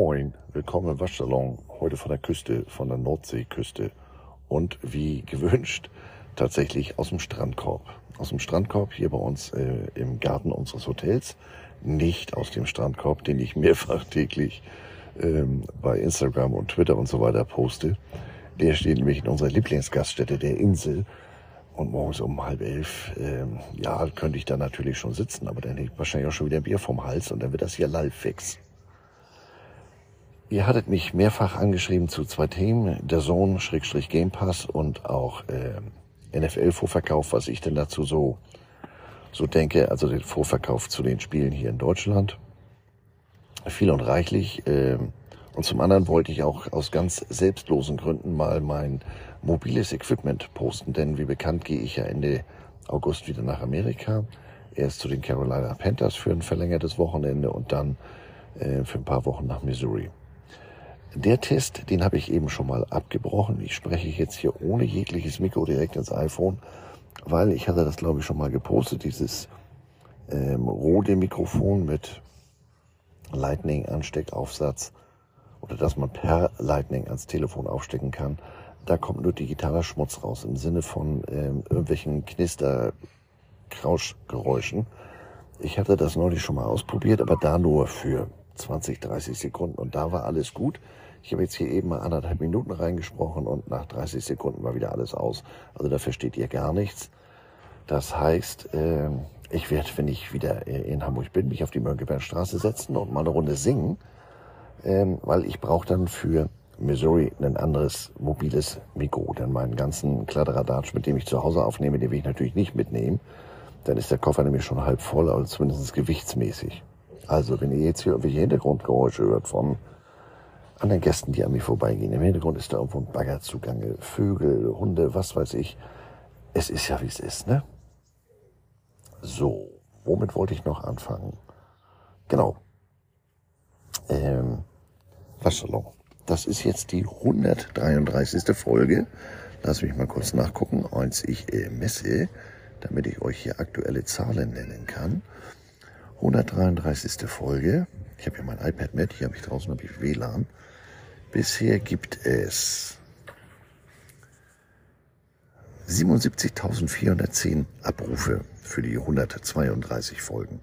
Moin, willkommen im Waschsalon. Heute von der Küste, von der Nordseeküste. Und wie gewünscht, tatsächlich aus dem Strandkorb. Aus dem Strandkorb hier bei uns äh, im Garten unseres Hotels. Nicht aus dem Strandkorb, den ich mehrfach täglich ähm, bei Instagram und Twitter und so weiter poste. Der steht nämlich in unserer Lieblingsgaststätte der Insel. Und morgens um halb elf, ähm, ja, könnte ich da natürlich schon sitzen, aber dann ich wahrscheinlich auch schon wieder ein Bier vom Hals und dann wird das hier live fix. Ihr hattet mich mehrfach angeschrieben zu zwei Themen, der Sohn, Schrägstrich Game Pass und auch äh, NFL-Vorverkauf, was ich denn dazu so, so denke, also den Vorverkauf zu den Spielen hier in Deutschland. Viel und reichlich. Äh, und zum anderen wollte ich auch aus ganz selbstlosen Gründen mal mein mobiles Equipment posten, denn wie bekannt gehe ich ja Ende August wieder nach Amerika. Erst zu den Carolina Panthers für ein verlängertes Wochenende und dann äh, für ein paar Wochen nach Missouri. Der Test, den habe ich eben schon mal abgebrochen. Ich spreche jetzt hier ohne jegliches Mikro direkt ins iPhone, weil ich hatte das glaube ich schon mal gepostet, dieses ähm, Rode Mikrofon mit Lightning-Ansteckaufsatz oder dass man per Lightning ans Telefon aufstecken kann da kommt nur digitaler Schmutz raus im Sinne von ähm, irgendwelchen Knister, Krauschgeräuschen. Ich hatte das neulich schon mal ausprobiert, aber da nur für 20, 30 Sekunden und da war alles gut. Ich habe jetzt hier eben mal anderthalb Minuten reingesprochen und nach 30 Sekunden war wieder alles aus. Also da versteht ihr gar nichts. Das heißt, äh, ich werde, wenn ich wieder in Hamburg bin, mich auf die Mönckebergstraße setzen und mal eine Runde singen, ähm, weil ich brauche dann für Missouri ein anderes mobiles Mikro. Denn meinen ganzen Kladderadatsch, mit dem ich zu Hause aufnehme, den will ich natürlich nicht mitnehmen. Dann ist der Koffer nämlich schon halb voll, also zumindest gewichtsmäßig. Also, wenn ihr jetzt hier irgendwelche Hintergrundgeräusche hört von anderen Gästen, die an mir vorbeigehen, im Hintergrund ist da irgendwo ein Bagger zugange, Vögel, Hunde, was weiß ich. Es ist ja, wie es ist, ne? So, womit wollte ich noch anfangen? Genau. Ähm, Waschsalon. Das ist jetzt die 133. Folge. Lass mich mal kurz nachgucken, als ich äh, messe, damit ich euch hier aktuelle Zahlen nennen kann. 133. Folge. Ich habe hier mein iPad mit, hier habe ich draußen habe ich WLAN. Bisher gibt es 77.410 Abrufe für die 132 Folgen.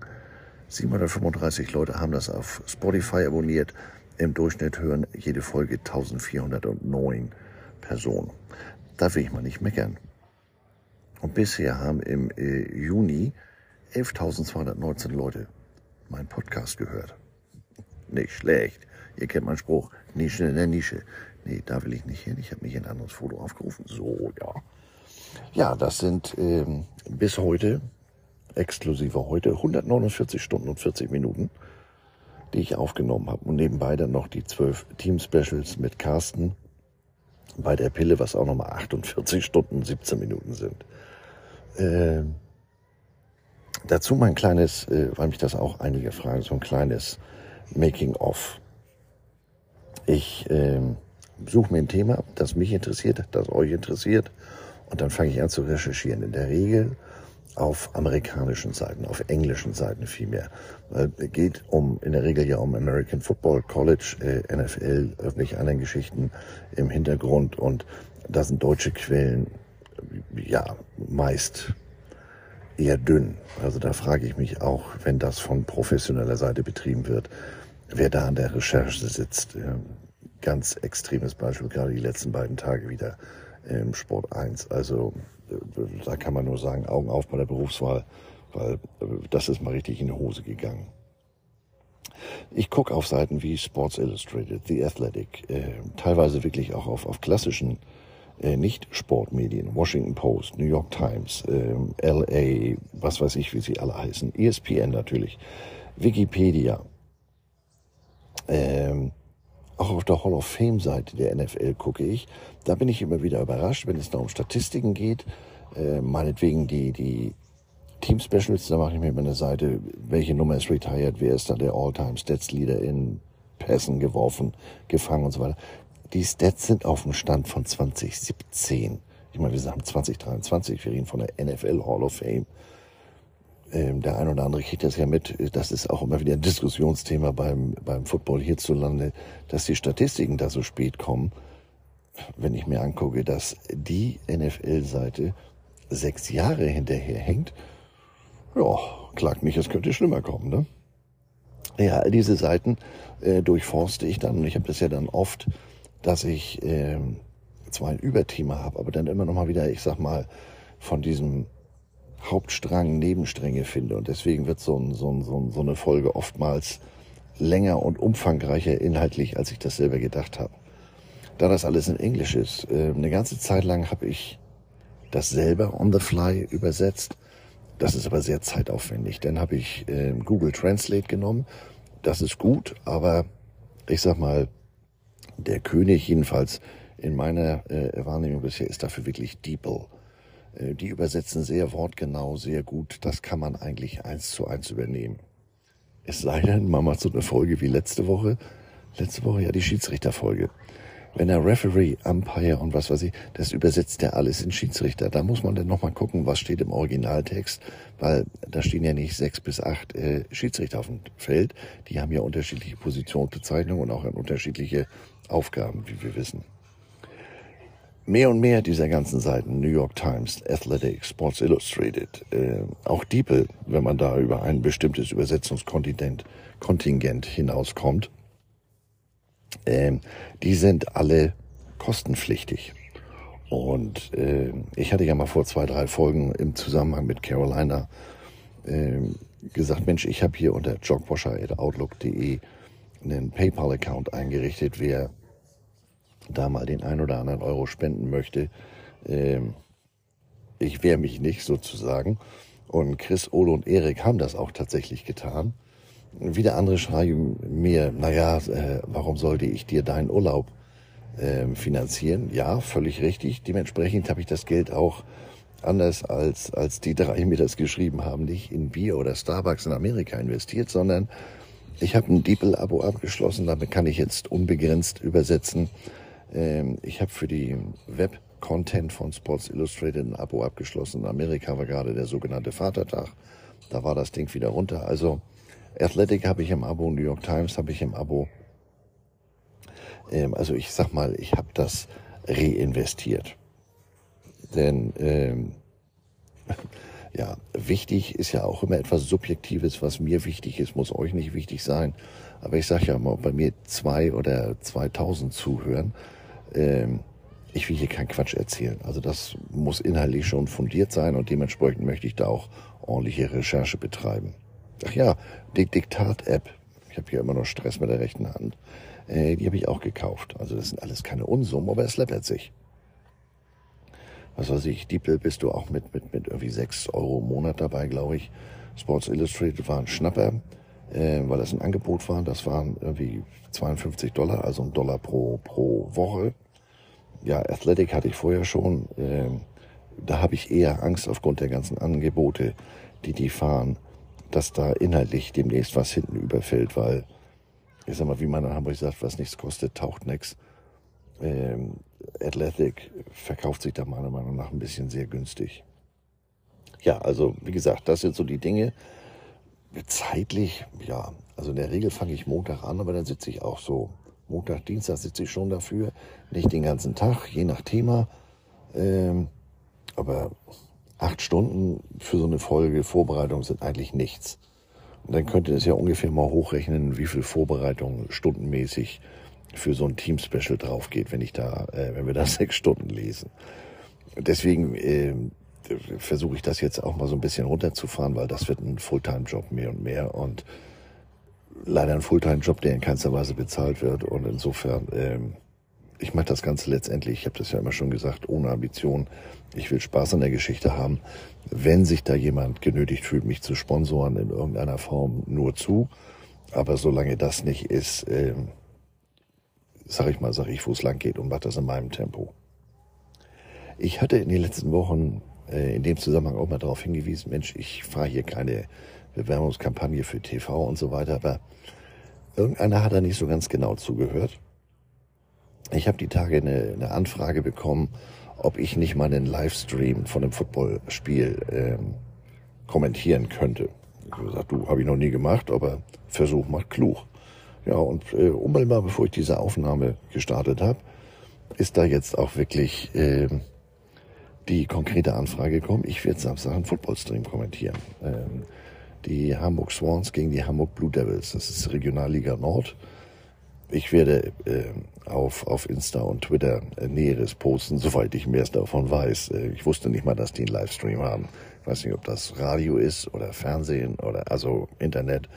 735 Leute haben das auf Spotify abonniert, im Durchschnitt hören jede Folge 1409 Personen. Da will ich mal nicht meckern. Und bisher haben im äh, Juni 11.219 Leute meinen Podcast gehört. Nicht schlecht. Ihr kennt meinen Spruch, Nische in der Nische. Nee, da will ich nicht hin. Ich habe mich ein anderes Foto aufgerufen. So, ja. Ja, das sind ähm, bis heute, exklusive heute, 149 Stunden und 40 Minuten die ich aufgenommen habe. Und nebenbei dann noch die zwölf Team-Specials mit Carsten bei der Pille, was auch nochmal 48 Stunden, 17 Minuten sind. Äh, dazu mein kleines, äh, weil mich das auch einige fragen, so ein kleines Making-of. Ich äh, suche mir ein Thema, das mich interessiert, das euch interessiert, und dann fange ich an zu recherchieren. In der Regel auf amerikanischen Seiten, auf englischen Seiten vielmehr. Es geht um in der Regel ja um American Football, College, äh, NFL, irgendwelche anderen Geschichten im Hintergrund und da sind deutsche Quellen ja meist eher dünn. Also da frage ich mich auch, wenn das von professioneller Seite betrieben wird, wer da an der Recherche sitzt. Ganz extremes Beispiel, gerade die letzten beiden Tage wieder im Sport 1. Also da kann man nur sagen, Augen auf bei der Berufswahl, weil äh, das ist mal richtig in die Hose gegangen. Ich gucke auf Seiten wie Sports Illustrated, The Athletic, äh, teilweise wirklich auch auf, auf klassischen äh, Nicht-Sportmedien, Washington Post, New York Times, äh, LA, was weiß ich, wie sie alle heißen, ESPN natürlich, Wikipedia, ähm, auch auf der Hall of Fame Seite der NFL gucke ich. Da bin ich immer wieder überrascht, wenn es da um Statistiken geht. Äh, meinetwegen die, die Team Specials, da mache ich mir immer eine Seite, welche Nummer ist retired, wer ist da der All-Time Stats Leader in Pässen geworfen, gefangen und so weiter. Die Stats sind auf dem Stand von 2017. Ich meine, wir haben 2023, wir reden von der NFL Hall of Fame. Ähm, der ein oder andere kriegt das ja mit. Das ist auch immer wieder ein Diskussionsthema beim, beim Football hierzulande, dass die Statistiken da so spät kommen. Wenn ich mir angucke, dass die NFL-Seite sechs Jahre hinterher hängt, ja, klagt nicht, es könnte schlimmer kommen, ne? Ja, all diese Seiten äh, durchforste ich dann und ich habe das ja dann oft, dass ich äh, zwar ein Überthema habe, aber dann immer noch mal wieder, ich sag mal, von diesem Hauptstrang Nebenstränge finde. Und deswegen wird so, ein, so, ein, so, ein, so eine Folge oftmals länger und umfangreicher inhaltlich, als ich das selber gedacht habe. Da das alles in Englisch ist, äh, eine ganze Zeit lang habe ich das selber on the fly übersetzt. Das ist aber sehr zeitaufwendig. Dann habe ich äh, Google Translate genommen. Das ist gut, aber ich sag mal, der König jedenfalls in meiner äh, Wahrnehmung bisher ist dafür wirklich DeepL. Äh, die übersetzen sehr wortgenau, sehr gut. Das kann man eigentlich eins zu eins übernehmen. Es sei denn, man macht so eine Folge wie letzte Woche. Letzte Woche ja die Schiedsrichterfolge. Wenn der Referee, Umpire und was weiß ich, das übersetzt ja alles in Schiedsrichter. Da muss man dann nochmal gucken, was steht im Originaltext, weil da stehen ja nicht sechs bis acht äh, Schiedsrichter auf dem Feld. Die haben ja unterschiedliche Positionsbezeichnungen und auch unterschiedliche Aufgaben, wie wir wissen mehr und mehr dieser ganzen Seiten, New York Times, Athletic, Sports Illustrated, äh, auch Diepel, wenn man da über ein bestimmtes Übersetzungskontingent Kontingent hinauskommt, äh, die sind alle kostenpflichtig. Und äh, ich hatte ja mal vor zwei, drei Folgen im Zusammenhang mit Carolina äh, gesagt, Mensch, ich habe hier unter jogwasher.outlook.de einen PayPal-Account eingerichtet. Wer da mal den ein oder anderen Euro spenden möchte. Ähm, ich wehre mich nicht sozusagen. Und Chris, Ole und Erik haben das auch tatsächlich getan. Wieder andere schreiben mir, naja, äh, warum sollte ich dir deinen Urlaub äh, finanzieren? Ja, völlig richtig. Dementsprechend habe ich das Geld auch anders als, als die drei mir das geschrieben haben, nicht in Bier oder Starbucks in Amerika investiert, sondern ich habe ein DeepL-Abo abgeschlossen. Damit kann ich jetzt unbegrenzt übersetzen ähm, ich habe für die Web-Content von Sports Illustrated ein Abo abgeschlossen. In Amerika war gerade der sogenannte Vatertag. Da war das Ding wieder runter. Also Athletic habe ich im Abo, New York Times habe ich im Abo. Ähm, also ich sag mal, ich habe das reinvestiert. Denn ähm, ja, wichtig ist ja auch immer etwas Subjektives, was mir wichtig ist, muss euch nicht wichtig sein. Aber ich sage ja mal, bei mir zwei oder 2000 zuhören, ähm, ich will hier keinen Quatsch erzählen. Also das muss inhaltlich schon fundiert sein und dementsprechend möchte ich da auch ordentliche Recherche betreiben. Ach ja, die Diktat-App. Ich habe hier immer noch Stress mit der rechten Hand. Äh, die habe ich auch gekauft. Also das sind alles keine Unsummen, aber es läppert sich. Was weiß ich, Diepel bist du auch mit, mit, mit irgendwie 6 Euro im Monat dabei, glaube ich. Sports Illustrated war ein Schnapper, äh, weil das ein Angebot war. Das waren irgendwie 52 Dollar, also ein Dollar pro, pro Woche ja, Athletic hatte ich vorher schon. Ähm, da habe ich eher Angst aufgrund der ganzen Angebote, die die fahren, dass da inhaltlich demnächst was hinten überfällt, weil ich sag mal, wie man in Hamburg sagt, was nichts kostet, taucht nichts. Ähm, Athletic verkauft sich da meiner Meinung nach ein bisschen sehr günstig. Ja, also wie gesagt, das sind so die Dinge. Zeitlich, ja, also in der Regel fange ich Montag an, aber dann sitze ich auch so Montag, Dienstag sitze ich schon dafür. Nicht den ganzen Tag, je nach Thema. Ähm, aber acht Stunden für so eine Folge Vorbereitung sind eigentlich nichts. Und dann könnte es ja ungefähr mal hochrechnen, wie viel Vorbereitung stundenmäßig für so ein Team-Special drauf geht, wenn ich da, äh, wenn wir da sechs Stunden lesen. Deswegen äh, versuche ich das jetzt auch mal so ein bisschen runterzufahren, weil das wird ein Fulltime-Job mehr und mehr und leider ein Fulltime-Job, der in keinster Weise bezahlt wird. Und insofern, ähm, ich mache das Ganze letztendlich, ich habe das ja immer schon gesagt, ohne Ambition. Ich will Spaß an der Geschichte haben. Wenn sich da jemand genötigt fühlt, mich zu sponsoren in irgendeiner Form, nur zu. Aber solange das nicht ist, ähm, sag ich mal, sag ich, wo es lang geht und mache das in meinem Tempo. Ich hatte in den letzten Wochen äh, in dem Zusammenhang auch mal darauf hingewiesen, Mensch, ich fahre hier keine Bewerbungskampagne für TV und so weiter, aber irgendeiner hat da nicht so ganz genau zugehört. Ich habe die Tage eine, eine, Anfrage bekommen, ob ich nicht mal einen Livestream von einem Footballspiel ähm, kommentieren könnte. Ich habe gesagt, du, habe ich noch nie gemacht, aber Versuch macht klug. Ja, und äh, unmittelbar bevor ich diese Aufnahme gestartet habe, ist da jetzt auch wirklich äh, die konkrete Anfrage gekommen. Ich werde Samstag einen Footballstream kommentieren. Ähm, die Hamburg Swans gegen die Hamburg Blue Devils. Das ist Regionalliga Nord. Ich werde äh, auf, auf Insta und Twitter äh, Näheres posten, soweit ich mehr davon weiß. Äh, ich wusste nicht mal, dass die einen Livestream haben. Ich weiß nicht, ob das Radio ist oder Fernsehen oder also Internet.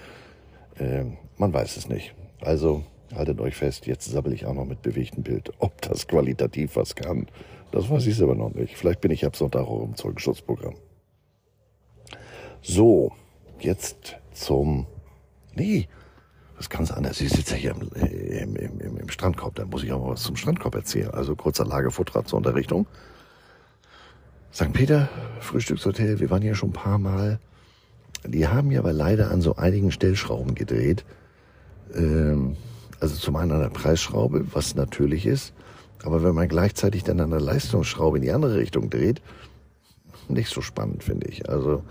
Äh, man weiß es nicht. Also haltet euch fest, jetzt sabbel ich auch noch mit bewegtem Bild. Ob das qualitativ was kann, das weiß ich aber noch nicht. Vielleicht bin ich ab Sonntag auch im Zeugenschutzprogramm. So, jetzt zum... Nee, was ganz anderes. Ich sitze hier im, im, im, im Strandkorb, dann muss ich auch mal was zum Strandkorb erzählen. Also kurzer Lagervortrag zur Unterrichtung. St. Peter, Frühstückshotel, wir waren hier schon ein paar Mal. Die haben ja aber leider an so einigen Stellschrauben gedreht. Ähm, also zum einen an der Preisschraube, was natürlich ist. Aber wenn man gleichzeitig dann an der Leistungsschraube in die andere Richtung dreht, nicht so spannend, finde ich. Also,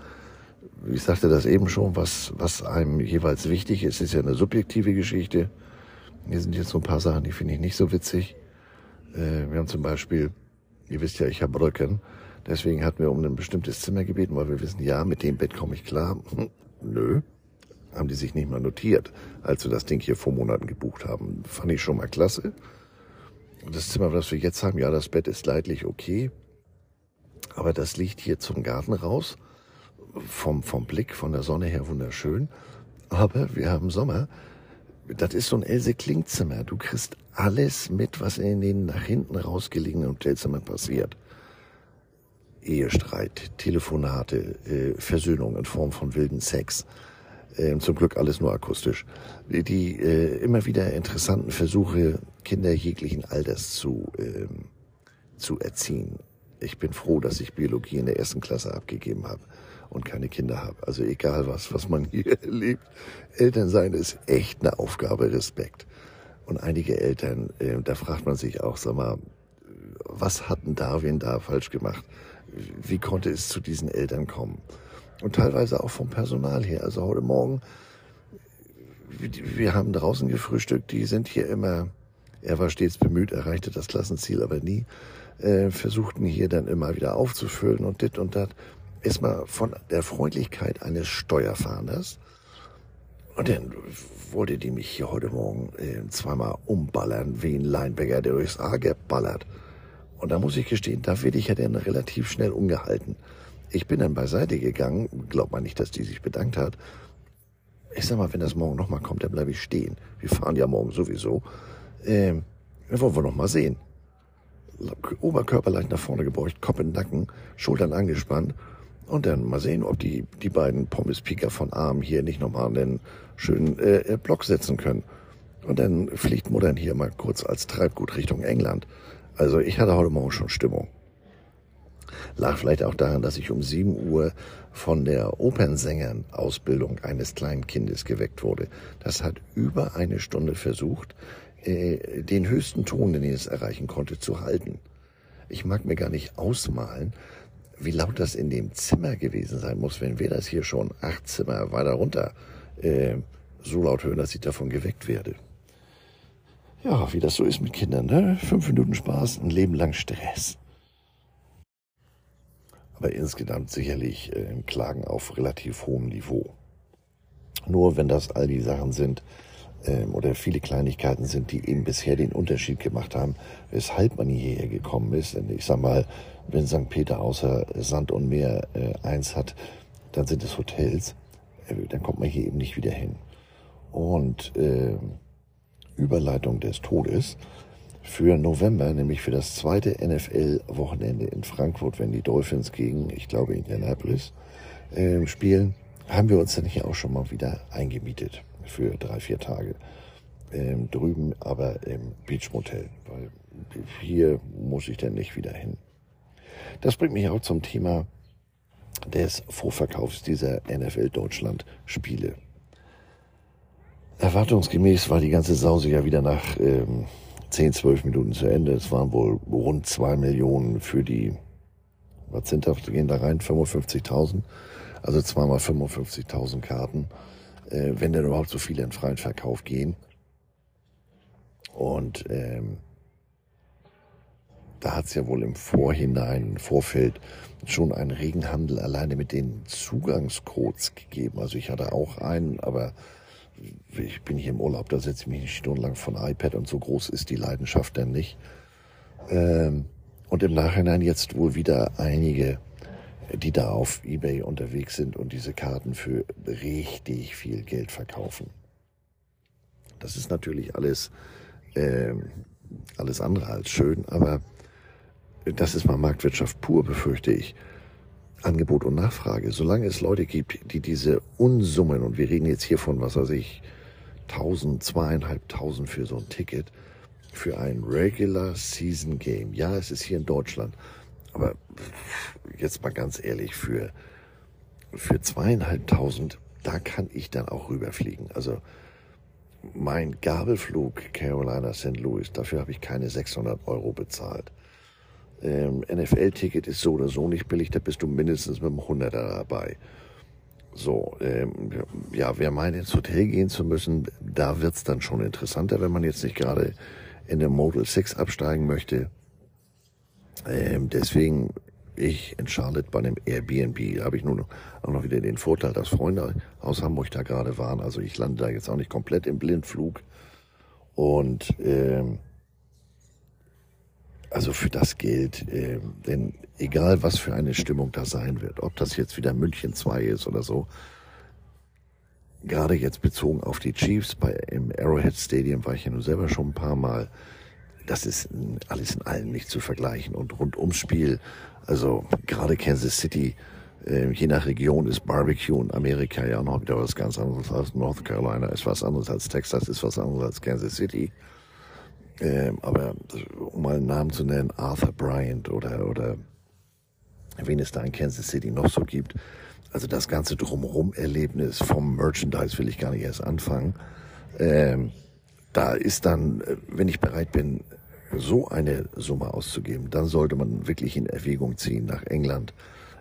ich sagte das eben schon, was, was einem jeweils wichtig ist, ist ja eine subjektive Geschichte. Hier sind jetzt so ein paar Sachen, die finde ich nicht so witzig. Äh, wir haben zum Beispiel, ihr wisst ja, ich habe Rücken. Deswegen hatten wir um ein bestimmtes Zimmer gebeten, weil wir wissen, ja, mit dem Bett komme ich klar. Hm, nö, haben die sich nicht mal notiert, als wir das Ding hier vor Monaten gebucht haben. Fand ich schon mal klasse. Und das Zimmer, was wir jetzt haben, ja, das Bett ist leidlich okay. Aber das liegt hier zum Garten raus. Vom, vom Blick, von der Sonne her wunderschön. Aber wir haben Sommer. Das ist so ein Else Klingzimmer. Du kriegst alles mit, was in den nach hinten rausgelegenen Hotelzimmern passiert. Ehestreit, Telefonate, äh, Versöhnung in Form von wilden Sex. Äh, zum Glück alles nur akustisch. Die, äh, immer wieder interessanten Versuche, Kinder jeglichen Alters zu, ähm, zu erziehen. Ich bin froh, dass ich Biologie in der ersten Klasse abgegeben habe und keine Kinder habe. Also egal was, was man hier erlebt, Elternsein ist echt eine Aufgabe, Respekt. Und einige Eltern, da fragt man sich auch, sag mal, was hatten Darwin da falsch gemacht? Wie konnte es zu diesen Eltern kommen? Und teilweise auch vom Personal her. Also heute Morgen, wir haben draußen gefrühstückt, die sind hier immer, er war stets bemüht, erreichte das Klassenziel aber nie, äh, versuchten hier dann immer wieder aufzufüllen und dit und dat. Erstmal von der Freundlichkeit eines Steuerfahnders. Und dann wollte die mich hier heute Morgen äh, zweimal umballern, wie ein Linebacker, der durchs A geballert. Und da muss ich gestehen, da werde ich ja dann relativ schnell umgehalten. Ich bin dann beiseite gegangen, glaubt man nicht, dass die sich bedankt hat. Ich sag mal, wenn das morgen nochmal kommt, dann bleibe ich stehen. Wir fahren ja morgen sowieso. Ähm, dann wollen wir noch mal sehen. Oberkörper leicht nach vorne gebeugt, Kopf in den Nacken, Schultern angespannt. Und dann mal sehen, ob die, die beiden Pommes-Pieker von Arm hier nicht nochmal einen schönen äh, Block setzen können. Und dann fliegt Muttern hier mal kurz als Treibgut Richtung England. Also ich hatte heute Morgen schon Stimmung. Lag vielleicht auch daran, dass ich um 7 Uhr von der Opernsängern-Ausbildung eines kleinen Kindes geweckt wurde. Das hat über eine Stunde versucht, äh, den höchsten Ton, den es erreichen konnte, zu halten. Ich mag mir gar nicht ausmalen, wie laut das in dem Zimmer gewesen sein muss, wenn wir das hier schon acht Zimmer weiter runter äh, so laut hören, dass ich davon geweckt werde. Ja, wie das so ist mit Kindern, ne? Fünf Minuten Spaß, ein Leben lang Stress aber insgesamt sicherlich äh, Klagen auf relativ hohem Niveau. Nur wenn das all die Sachen sind ähm, oder viele Kleinigkeiten sind, die eben bisher den Unterschied gemacht haben, weshalb man hierher gekommen ist. Denn ich sag mal, wenn St. Peter außer Sand und Meer äh, eins hat, dann sind es Hotels. Äh, dann kommt man hier eben nicht wieder hin. Und äh, Überleitung des Todes für November, nämlich für das zweite NFL-Wochenende in Frankfurt, wenn die Dolphins gegen, ich glaube, Indianapolis äh, spielen, haben wir uns dann hier auch schon mal wieder eingemietet für drei, vier Tage. Ähm, drüben aber im Beach Motel, weil hier muss ich dann nicht wieder hin. Das bringt mich auch zum Thema des Vorverkaufs dieser NFL Deutschland Spiele. Erwartungsgemäß war die ganze Sause ja wieder nach ähm, 10, 12 Minuten zu Ende. Es waren wohl rund zwei Millionen für die, was sind da, gehen da rein, 55.000. Also zweimal 55.000 Karten, äh, wenn denn überhaupt so viele in freien Verkauf gehen. Und ähm, da hat es ja wohl im Vorhinein, im Vorfeld schon einen regen Handel alleine mit den Zugangscodes gegeben. Also ich hatte auch einen, aber ich bin hier im Urlaub, da setze ich mich nicht stundenlang von iPad und so groß ist die Leidenschaft dann nicht. Ähm, und im Nachhinein jetzt wohl wieder einige, die da auf Ebay unterwegs sind und diese Karten für richtig viel Geld verkaufen. Das ist natürlich alles, ähm, alles andere als schön, aber das ist mal Marktwirtschaft pur, befürchte ich. Angebot und Nachfrage. Solange es Leute gibt, die diese Unsummen, und wir reden jetzt hier von, was weiß ich, 1000, zweieinhalbtausend für so ein Ticket, für ein Regular Season Game. Ja, es ist hier in Deutschland. Aber jetzt mal ganz ehrlich, für, für zweieinhalbtausend, da kann ich dann auch rüberfliegen. Also mein Gabelflug Carolina St. Louis, dafür habe ich keine 600 Euro bezahlt. Ähm, NFL-Ticket ist so oder so nicht billig, da bist du mindestens mit einem 100er dabei. So, ähm, ja, wer meint, ins Hotel gehen zu müssen, da wird's dann schon interessanter, wenn man jetzt nicht gerade in der Model 6 absteigen möchte. Ähm, deswegen, ich in Charlotte bei einem Airbnb habe ich noch, auch noch wieder den Vorteil, dass Freunde aus Hamburg da gerade waren. Also ich lande da jetzt auch nicht komplett im Blindflug. Und ähm, also für das Geld, äh, denn egal was für eine Stimmung da sein wird, ob das jetzt wieder München 2 ist oder so, gerade jetzt bezogen auf die Chiefs bei im Arrowhead Stadium war ich ja nur selber schon ein paar Mal. Das ist alles in allem nicht zu vergleichen und rund ums Spiel, also gerade Kansas City, äh, je nach Region ist Barbecue in Amerika ja noch wieder was ganz anderes als North Carolina, ist was anderes als Texas, ist was anderes als Kansas City. Ähm, aber um mal einen Namen zu nennen, Arthur Bryant oder, oder wen es da in Kansas City noch so gibt. Also das ganze Drumherum-Erlebnis vom Merchandise will ich gar nicht erst anfangen. Ähm, da ist dann, äh, wenn ich bereit bin, so eine Summe auszugeben, dann sollte man wirklich in Erwägung ziehen nach England.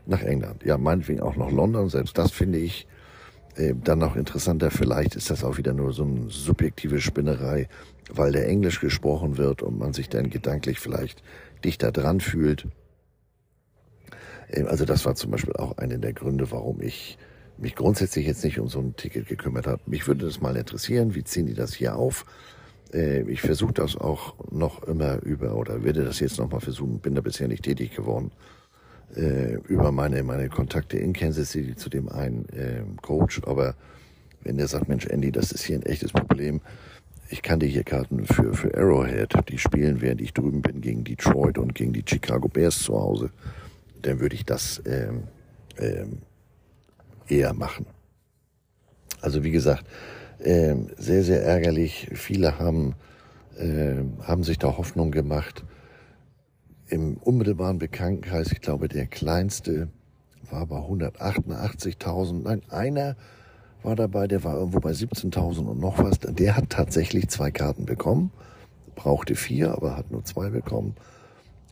Nach England. Ja, meinetwegen auch nach London. Selbst das finde ich äh, dann noch interessanter. Vielleicht ist das auch wieder nur so eine subjektive Spinnerei weil der Englisch gesprochen wird und man sich dann gedanklich vielleicht dichter dran fühlt. Ähm, also das war zum Beispiel auch einer der Gründe, warum ich mich grundsätzlich jetzt nicht um so ein Ticket gekümmert habe. Mich würde das mal interessieren, wie ziehen die das hier auf? Äh, ich versuche das auch noch immer über, oder werde das jetzt nochmal versuchen, bin da bisher nicht tätig geworden, äh, über meine, meine Kontakte in Kansas City zu dem einen ähm, Coach. Aber wenn der sagt, Mensch, Andy, das ist hier ein echtes Problem, ich kannte hier Karten für, für Arrowhead, die spielen, während ich drüben bin, gegen Detroit und gegen die Chicago Bears zu Hause. Dann würde ich das ähm, ähm, eher machen. Also wie gesagt, ähm, sehr, sehr ärgerlich. Viele haben, ähm, haben sich da Hoffnung gemacht. Im unmittelbaren Bekanntenkreis, ich glaube, der kleinste war bei 188.000. Nein, einer war dabei, der war irgendwo bei 17.000 und noch was. Der hat tatsächlich zwei Karten bekommen, brauchte vier, aber hat nur zwei bekommen.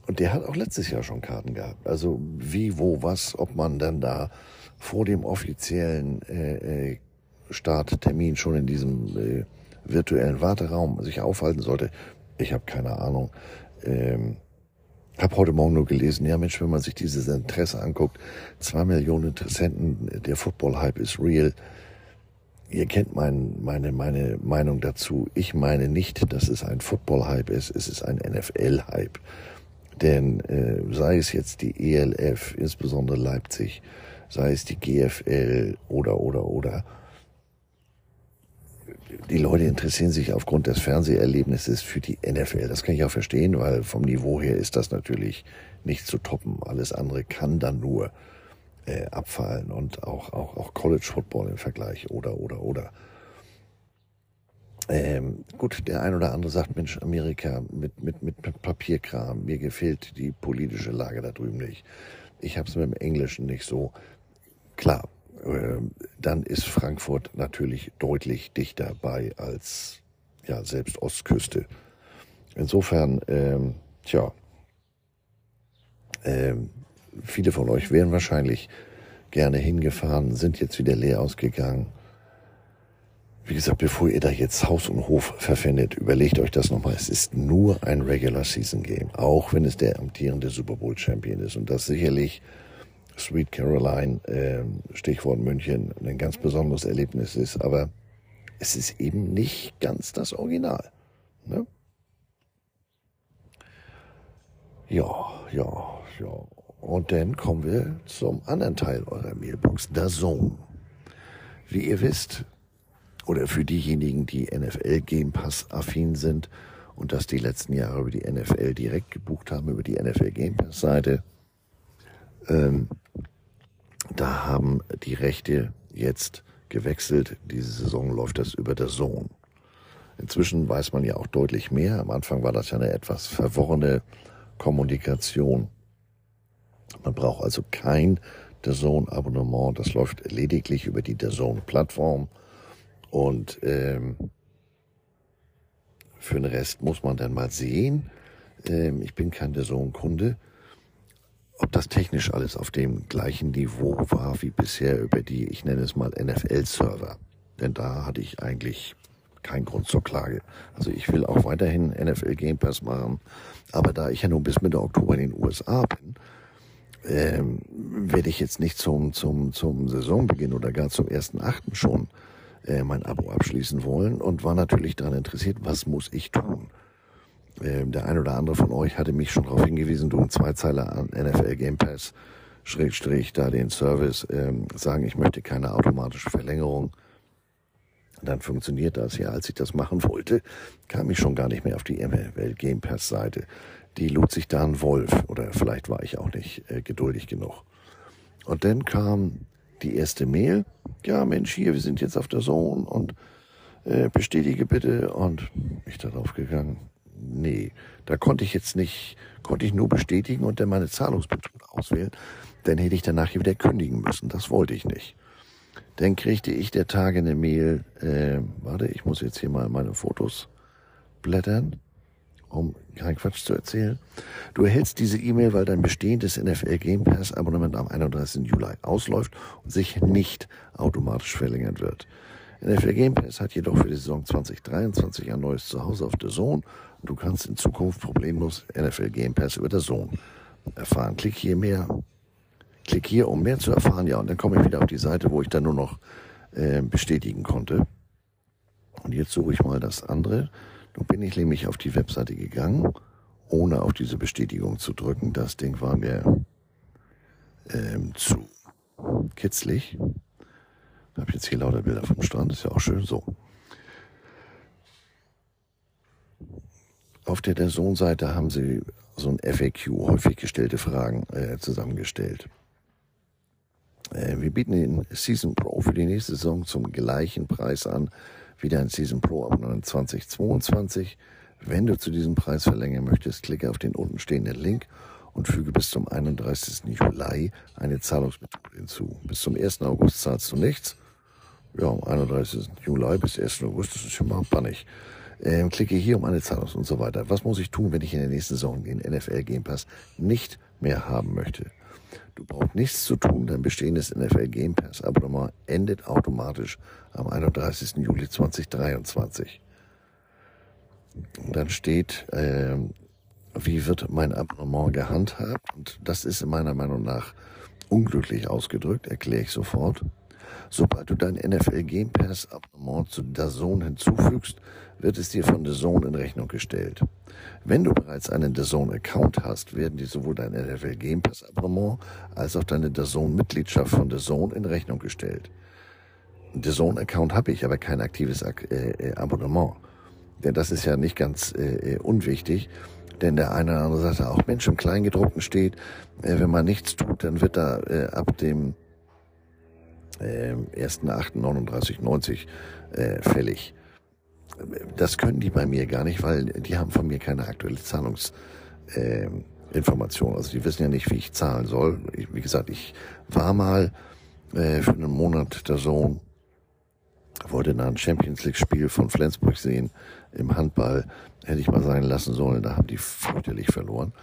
Und der hat auch letztes Jahr schon Karten gehabt. Also wie, wo, was, ob man dann da vor dem offiziellen äh, äh, Starttermin schon in diesem äh, virtuellen Warteraum sich aufhalten sollte. Ich habe keine Ahnung. Ähm, habe heute Morgen nur gelesen, ja Mensch, wenn man sich dieses Interesse anguckt, zwei Millionen Interessenten, der Football-Hype ist real. Ihr kennt mein, meine, meine Meinung dazu. Ich meine nicht, dass es ein Football-Hype ist, es ist ein NFL-Hype. Denn äh, sei es jetzt die ELF, insbesondere Leipzig, sei es die GFL oder, oder, oder, die Leute interessieren sich aufgrund des Fernseherlebnisses für die NFL. Das kann ich auch verstehen, weil vom Niveau her ist das natürlich nicht zu toppen. Alles andere kann dann nur äh, abfallen und auch, auch, auch College Football im Vergleich oder, oder, oder. Ähm, gut, der ein oder andere sagt, Mensch, Amerika mit, mit, mit Papierkram, mir gefällt die politische Lage da drüben nicht. Ich habe es mit dem Englischen nicht so. Klar, dann ist Frankfurt natürlich deutlich dichter bei als ja selbst Ostküste. Insofern, ähm, tja, ähm, viele von euch werden wahrscheinlich gerne hingefahren, sind jetzt wieder leer ausgegangen. Wie gesagt, bevor ihr da jetzt Haus und Hof verfindet, überlegt euch das nochmal. Es ist nur ein Regular Season Game, auch wenn es der amtierende Super Bowl Champion ist. Und das sicherlich Sweet Caroline, äh, Stichwort München, ein ganz besonderes Erlebnis ist. Aber es ist eben nicht ganz das Original. Ne? Ja, ja, ja. Und dann kommen wir zum anderen Teil eurer Mailbox, der Zone. Wie ihr wisst, oder für diejenigen, die NFL Game Pass affin sind und das die letzten Jahre über die NFL direkt gebucht haben, über die NFL Game Pass Seite, ähm, da haben die Rechte jetzt gewechselt. Diese Saison läuft das über der Zone. Inzwischen weiß man ja auch deutlich mehr. Am Anfang war das ja eine etwas verworrene Kommunikation. Man braucht also kein The Zone Abonnement. Das läuft lediglich über die The Zone Plattform. Und ähm, für den Rest muss man dann mal sehen. Ähm, ich bin kein The Zone Kunde. Ob das technisch alles auf dem gleichen Niveau war wie bisher über die, ich nenne es mal NFL-Server. Denn da hatte ich eigentlich keinen Grund zur Klage. Also ich will auch weiterhin NFL Game Pass machen. Aber da ich ja nun bis Mitte Oktober in den USA bin, ähm, werde ich jetzt nicht zum, zum, zum Saisonbeginn oder gar zum ersten Achten schon äh, mein Abo abschließen wollen und war natürlich daran interessiert, was muss ich tun. Ähm, der ein oder andere von euch hatte mich schon darauf hingewiesen, du ein Zweizeiler an NFL Game Pass, Schrägstrich, da den Service, ähm, sagen, ich möchte keine automatische Verlängerung. Dann funktioniert das. Ja, als ich das machen wollte, kam ich schon gar nicht mehr auf die NFL Game Pass Seite. Die lud sich da ein Wolf oder vielleicht war ich auch nicht äh, geduldig genug. Und dann kam die erste Mail. Ja, Mensch, hier, wir sind jetzt auf der Zone und äh, bestätige bitte. Und ich darauf gegangen, nee, da konnte ich jetzt nicht, konnte ich nur bestätigen und dann meine Zahlungsmethode auswählen. Dann hätte ich danach wieder kündigen müssen. Das wollte ich nicht. Dann kriegte ich der Tage eine Mail, äh, warte, ich muss jetzt hier mal meine Fotos blättern, um keinen Quatsch zu erzählen. Du erhältst diese E-Mail, weil dein bestehendes NFL Game Pass Abonnement am 31. Juli ausläuft und sich nicht automatisch verlängern wird. NFL Game Pass hat jedoch für die Saison 2023 ein neues Zuhause auf der Zone du kannst in Zukunft problemlos NFL Game Pass über der Zone erfahren. Klick hier mehr, klick hier, um mehr zu erfahren. Ja, und dann komme ich wieder auf die Seite, wo ich dann nur noch äh, bestätigen konnte. Und jetzt suche ich mal das andere. Nun bin ich nämlich auf die Webseite gegangen, ohne auf diese Bestätigung zu drücken. Das Ding war mir ähm, zu kitzlig. Ich habe jetzt hier lauter Bilder vom Strand, ist ja auch schön so. Auf der Sohn-Seite haben sie so ein FAQ, häufig gestellte Fragen, äh, zusammengestellt. Äh, wir bieten den Season Pro für die nächste Saison zum gleichen Preis an wie dein Season Pro ab 2022. Wenn du zu diesem Preis verlängern möchtest, klicke auf den unten stehenden Link und füge bis zum 31. Juli eine Zahlungsmethode hinzu. Bis zum 1. August zahlst du nichts. Ja, am 31. Juli bis 1. August, das ist schon mal bannig. Ähm, klicke hier um eine Zahlung und so weiter. Was muss ich tun, wenn ich in der nächsten Saison den NFL Game Pass nicht mehr haben möchte? Du brauchst nichts zu tun, dein bestehendes NFL Game Pass Abonnement endet automatisch am 31. Juli 2023. Und dann steht, äh, wie wird mein Abonnement gehandhabt? Und das ist meiner Meinung nach unglücklich ausgedrückt, erkläre ich sofort. Sobald du dein NFL Game Pass Abonnement zu DAZN hinzufügst, wird es dir von DAZN in Rechnung gestellt. Wenn du bereits einen DAZN Account hast, werden dir sowohl dein NFL Game Pass Abonnement als auch deine DAZN Mitgliedschaft von DAZN in Rechnung gestellt. DAZN Account habe ich, aber kein aktives äh, äh, Abonnement. Denn das ist ja nicht ganz äh, unwichtig. Denn der eine oder andere sagt auch, Mensch, im Kleingedruckten steht, wenn man nichts tut, dann wird da ab dem äh, 1.8.39,90 äh, fällig. Das können die bei mir gar nicht, weil die haben von mir keine aktuelle Zahlungsinformation. Äh, also die wissen ja nicht, wie ich zahlen soll. Ich, wie gesagt, ich war mal äh, für einen Monat der Sohn, wollte da ein Champions League Spiel von Flensburg sehen im Handball. Hätte ich mal sein lassen sollen, da haben die fürchterlich verloren.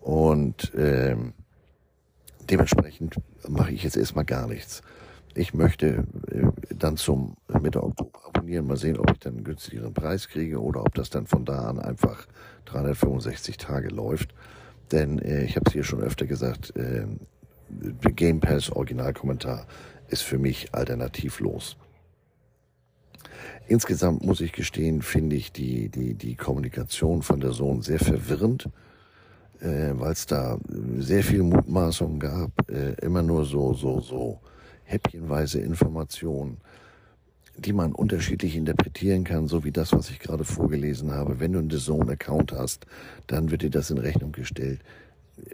Und ähm, dementsprechend mache ich jetzt erstmal gar nichts. Ich möchte äh, dann zum Mitte Oktober abonnieren, mal sehen, ob ich dann einen günstigeren Preis kriege oder ob das dann von da an einfach 365 Tage läuft. Denn äh, ich habe es hier schon öfter gesagt, äh, Game Pass Originalkommentar ist für mich alternativlos. Insgesamt muss ich gestehen, finde ich die, die, die Kommunikation von der Sohn sehr verwirrend, äh, weil es da sehr viel Mutmaßungen gab, äh, immer nur so, so, so häppchenweise Informationen, die man unterschiedlich interpretieren kann, so wie das, was ich gerade vorgelesen habe. Wenn du einen The Zone-Account hast, dann wird dir das in Rechnung gestellt.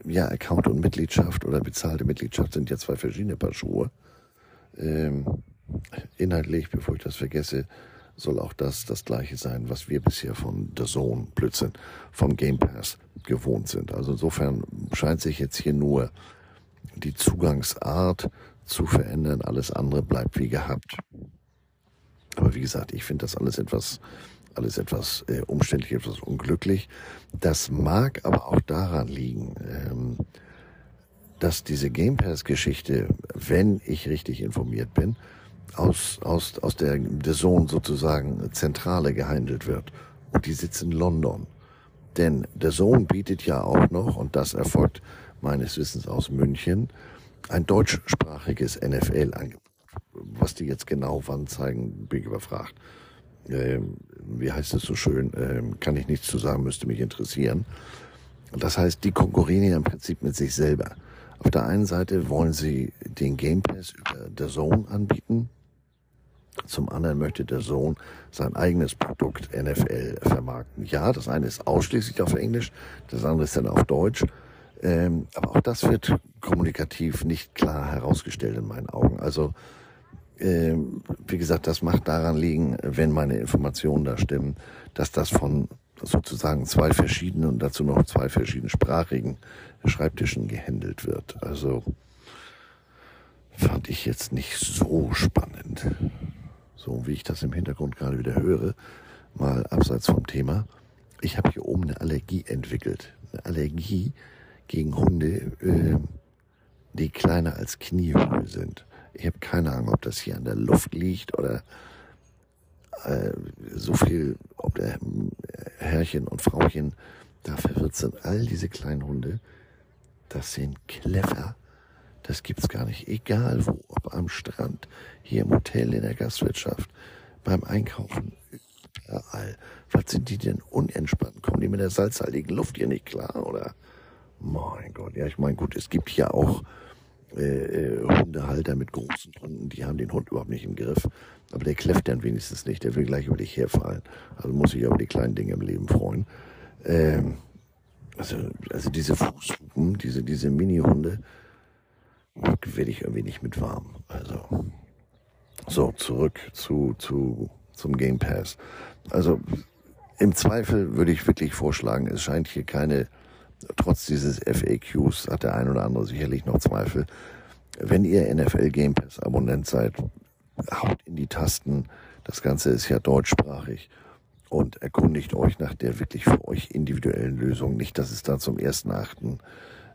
Ja, Account und Mitgliedschaft oder bezahlte Mitgliedschaft sind ja zwei verschiedene Paar Schuhe. Ähm, inhaltlich, bevor ich das vergesse, soll auch das das gleiche sein, was wir bisher von The Zone, Blödsinn, vom Game Pass gewohnt sind. Also insofern scheint sich jetzt hier nur die Zugangsart zu verändern. Alles andere bleibt wie gehabt. Aber wie gesagt, ich finde das alles etwas, alles etwas äh, umständlich, etwas unglücklich. Das mag aber auch daran liegen, ähm, dass diese Game Pass-Geschichte, wenn ich richtig informiert bin, aus, aus, aus der The Zone sozusagen Zentrale gehandelt wird. Und die sitzt in London. Denn The Zone bietet ja auch noch, und das erfolgt meines Wissens aus München, ein deutschsprachiges NFL-Angebot. Was die jetzt genau wann zeigen, bin ich überfragt. Ähm, wie heißt es so schön? Ähm, kann ich nichts zu sagen, müsste mich interessieren. Das heißt, die konkurrieren ja im Prinzip mit sich selber. Auf der einen Seite wollen sie den Game Pass über der Zone anbieten. Zum anderen möchte der Sohn sein eigenes Produkt NFL vermarkten. Ja, das eine ist ausschließlich auf Englisch, das andere ist dann auf Deutsch. Ähm, aber auch das wird kommunikativ nicht klar herausgestellt in meinen Augen. Also, ähm, wie gesagt, das macht daran liegen, wenn meine Informationen da stimmen, dass das von sozusagen zwei verschiedenen und dazu noch zwei verschiedenen sprachigen Schreibtischen gehandelt wird. Also fand ich jetzt nicht so spannend. So wie ich das im Hintergrund gerade wieder höre, mal abseits vom Thema. Ich habe hier oben eine Allergie entwickelt. Eine Allergie gegen Hunde, äh, die kleiner als Kniehöhe sind. Ich habe keine Ahnung, ob das hier an der Luft liegt oder äh, so viel, ob der Herrchen und Frauchen da verwirrt sind. All diese kleinen Hunde, das sind clever. Das gibt's gar nicht. Egal wo, ob am Strand, hier im Hotel, in der Gastwirtschaft, beim Einkaufen, überall. Was sind die denn unentspannt? Kommen die mit der salzhaltigen Luft hier nicht klar, oder? Mein Gott, ja, ich meine, gut, es gibt hier auch äh, äh, Hundehalter mit großen Hunden, die haben den Hund überhaupt nicht im Griff. Aber der kläfft dann wenigstens nicht, der will gleich über dich herfallen. Also muss ich über die kleinen Dinge im Leben freuen. Ähm, also, also diese Fußhupen, diese, diese Mini-Hunde, werde ich irgendwie nicht mit warm. Also, so, zurück zu, zu, zum Game Pass. Also, im Zweifel würde ich wirklich vorschlagen, es scheint hier keine, trotz dieses FAQs hat der ein oder andere sicherlich noch Zweifel. Wenn ihr NFL Game Pass Abonnent seid, haut in die Tasten. Das Ganze ist ja deutschsprachig und erkundigt euch nach der wirklich für euch individuellen Lösung. Nicht, dass es da zum ersten Achten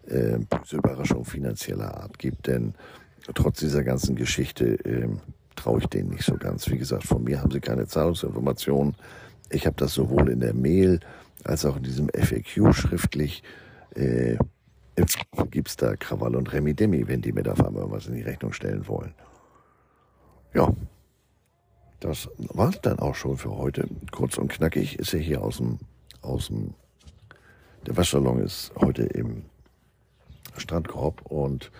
äh, böse Überraschung finanzieller Art gibt, denn trotz dieser ganzen Geschichte äh, traue ich denen nicht so ganz. Wie gesagt, von mir haben sie keine Zahlungsinformationen. Ich habe das sowohl in der Mail als auch in diesem FAQ schriftlich. Äh, gibt es da Krawall und Remi Demi, wenn die mir da auf einmal was in die Rechnung stellen wollen. Ja, das war dann auch schon für heute. Kurz und knackig ist er hier aus dem, aus dem, der Waschsalon ist heute im Strandkorb und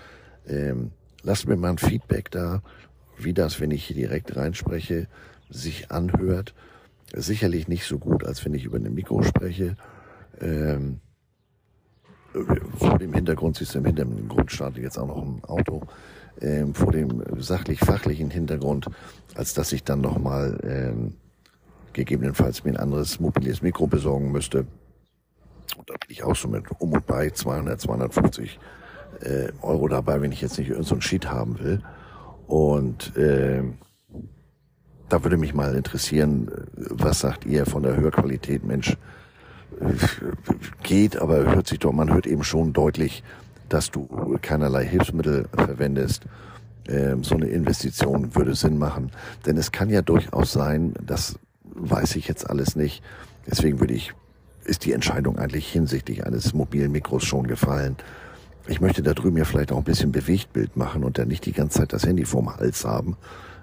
ähm, lasst mir mal ein Feedback da, wie das, wenn ich hier direkt reinspreche, sich anhört. Sicherlich nicht so gut, als wenn ich über ein Mikro spreche. Ähm, vor dem Hintergrund siehst du im Hintergrund startet jetzt auch noch ein Auto. Ähm, vor dem sachlich-fachlichen Hintergrund, als dass ich dann nochmal ähm, gegebenenfalls mir ein anderes mobiles Mikro besorgen müsste. Und da bin ich auch so mit um und bei 200, 250 äh, Euro dabei, wenn ich jetzt nicht irgendeinen so Sheet haben will. Und äh, da würde mich mal interessieren, was sagt ihr von der Hörqualität? Mensch, geht, aber hört sich doch, man hört eben schon deutlich, dass du keinerlei Hilfsmittel verwendest. Ähm, so eine Investition würde Sinn machen. Denn es kann ja durchaus sein, das weiß ich jetzt alles nicht. Deswegen würde ich, ist die Entscheidung eigentlich hinsichtlich eines mobilen Mikros schon gefallen. Ich möchte da drüben ja vielleicht auch ein bisschen Bewegtbild machen und dann nicht die ganze Zeit das Handy vorm Hals haben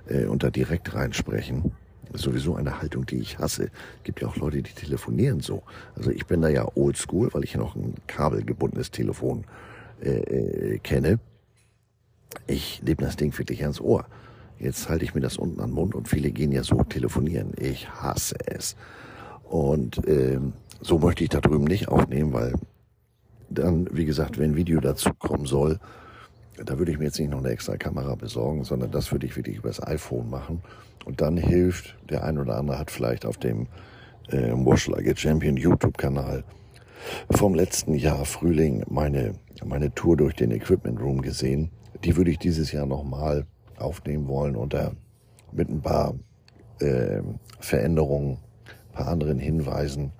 äh, und da direkt reinsprechen. Sowieso eine Haltung, die ich hasse. Es gibt ja auch Leute, die telefonieren so. Also ich bin da ja oldschool, weil ich noch ein kabelgebundenes Telefon äh, äh, kenne. Ich nehme das Ding wirklich ans Ohr. Jetzt halte ich mir das unten an den Mund und viele gehen ja so telefonieren. Ich hasse es. Und ähm, so möchte ich da drüben nicht aufnehmen, weil dann, wie gesagt, wenn Video dazu kommen soll, da würde ich mir jetzt nicht noch eine extra Kamera besorgen, sondern das würde ich wirklich übers iPhone machen. Und dann hilft, der ein oder andere hat vielleicht auf dem äh, Wash Like a Champion YouTube-Kanal vom letzten Jahr Frühling meine, meine Tour durch den Equipment Room gesehen. Die würde ich dieses Jahr nochmal aufnehmen wollen da mit ein paar äh, Veränderungen, ein paar anderen Hinweisen.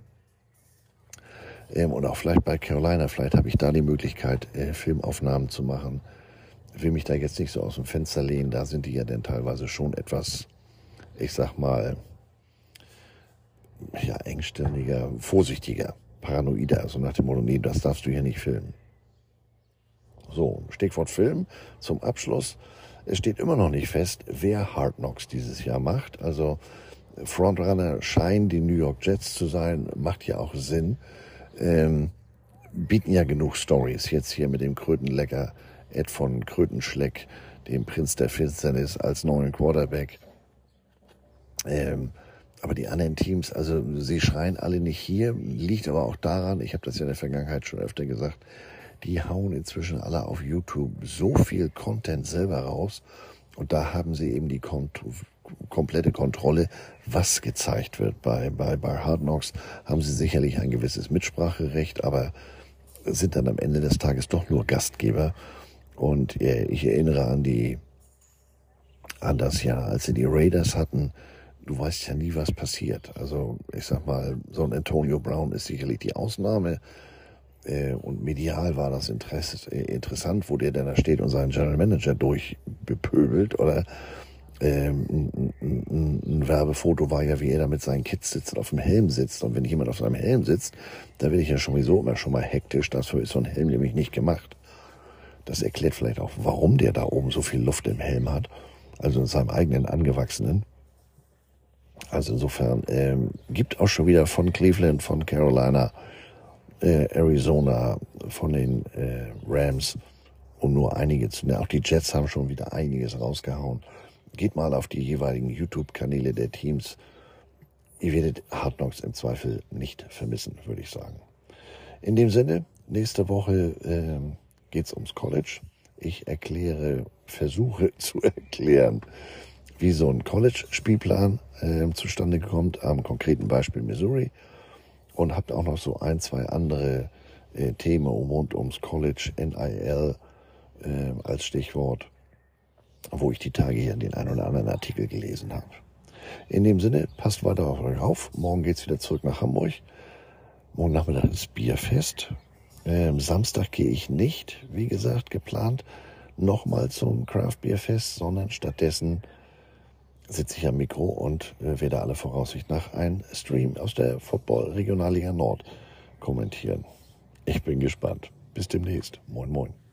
Ähm, und auch vielleicht bei Carolina, vielleicht habe ich da die Möglichkeit, äh, Filmaufnahmen zu machen will mich da jetzt nicht so aus dem Fenster lehnen. Da sind die ja dann teilweise schon etwas, ich sag mal, ja, engstirniger, vorsichtiger, paranoider. So nach dem Motto, nee, das darfst du hier nicht filmen. So, Stichwort Film zum Abschluss. Es steht immer noch nicht fest, wer Hard Knocks dieses Jahr macht. Also Frontrunner scheinen die New York Jets zu sein, macht ja auch Sinn. Ähm, bieten ja genug Stories jetzt hier mit dem Krötenlecker Ed von Krötenschleck, dem Prinz der Finsternis, als neuen Quarterback. Ähm, aber die anderen Teams, also sie schreien alle nicht hier, liegt aber auch daran, ich habe das ja in der Vergangenheit schon öfter gesagt, die hauen inzwischen alle auf YouTube so viel Content selber raus und da haben sie eben die Kont komplette Kontrolle, was gezeigt wird. Bei, bei, bei Hard Knocks haben sie sicherlich ein gewisses Mitspracherecht, aber sind dann am Ende des Tages doch nur Gastgeber und ich erinnere an die, an das Jahr, als sie die Raiders hatten. Du weißt ja nie, was passiert. Also, ich sag mal, so ein Antonio Brown ist sicherlich die Ausnahme. Äh, und medial war das Interesse, äh, interessant, wo der denn da steht und seinen General Manager durchbepöbelt oder ähm, ein, ein, ein, Werbefoto war ja, wie er da mit seinen Kids sitzt, auf dem Helm sitzt. Und wenn jemand auf seinem Helm sitzt, da bin ich ja sowieso immer schon mal hektisch. Dafür ist so ein Helm nämlich nicht gemacht. Das erklärt vielleicht auch, warum der da oben so viel Luft im Helm hat. Also in seinem eigenen angewachsenen. Also insofern ähm, gibt auch schon wieder von Cleveland, von Carolina, äh, Arizona, von den äh, Rams, um nur einige zu nennen. Auch die Jets haben schon wieder einiges rausgehauen. Geht mal auf die jeweiligen YouTube-Kanäle der Teams. Ihr werdet Hard Knocks im Zweifel nicht vermissen, würde ich sagen. In dem Sinne, nächste Woche ähm, geht es ums College. Ich erkläre, versuche zu erklären, wie so ein College-Spielplan äh, zustande kommt, am konkreten Beispiel Missouri. Und habt auch noch so ein, zwei andere äh, Themen rund ums College, NIL äh, als Stichwort, wo ich die Tage hier den einen oder anderen Artikel gelesen habe. In dem Sinne, passt weiter auf euch auf. Morgen geht's wieder zurück nach Hamburg. Morgen Nachmittag ist Bierfest. Ähm, Samstag gehe ich nicht, wie gesagt, geplant nochmal zum Craft Beer Fest, sondern stattdessen sitze ich am Mikro und äh, werde alle Voraussicht nach einen Stream aus der Football Regionalliga Nord kommentieren. Ich bin gespannt. Bis demnächst. Moin, moin.